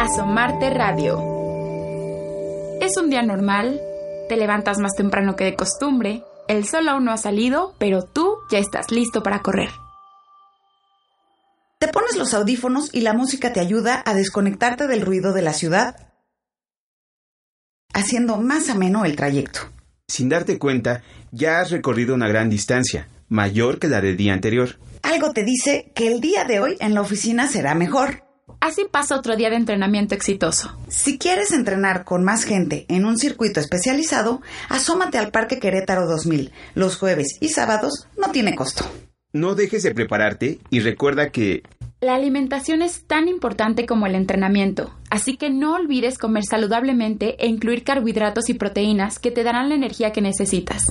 Asomarte Radio. Es un día normal, te levantas más temprano que de costumbre, el sol aún no ha salido, pero tú ya estás listo para correr. Te pones los audífonos y la música te ayuda a desconectarte del ruido de la ciudad, haciendo más ameno el trayecto. Sin darte cuenta, ya has recorrido una gran distancia, mayor que la del día anterior. Algo te dice que el día de hoy en la oficina será mejor. Así pasa otro día de entrenamiento exitoso. Si quieres entrenar con más gente en un circuito especializado, asómate al Parque Querétaro 2000. Los jueves y sábados no tiene costo. No dejes de prepararte y recuerda que... La alimentación es tan importante como el entrenamiento, así que no olvides comer saludablemente e incluir carbohidratos y proteínas que te darán la energía que necesitas.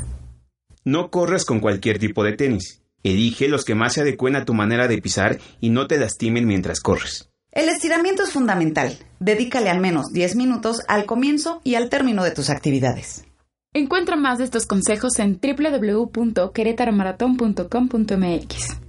No corras con cualquier tipo de tenis. Elige los que más se adecuen a tu manera de pisar y no te lastimen mientras corres. El estiramiento es fundamental. Dedícale al menos 10 minutos al comienzo y al término de tus actividades. Encuentra más de estos consejos en www.querétaromaratón.com.mx.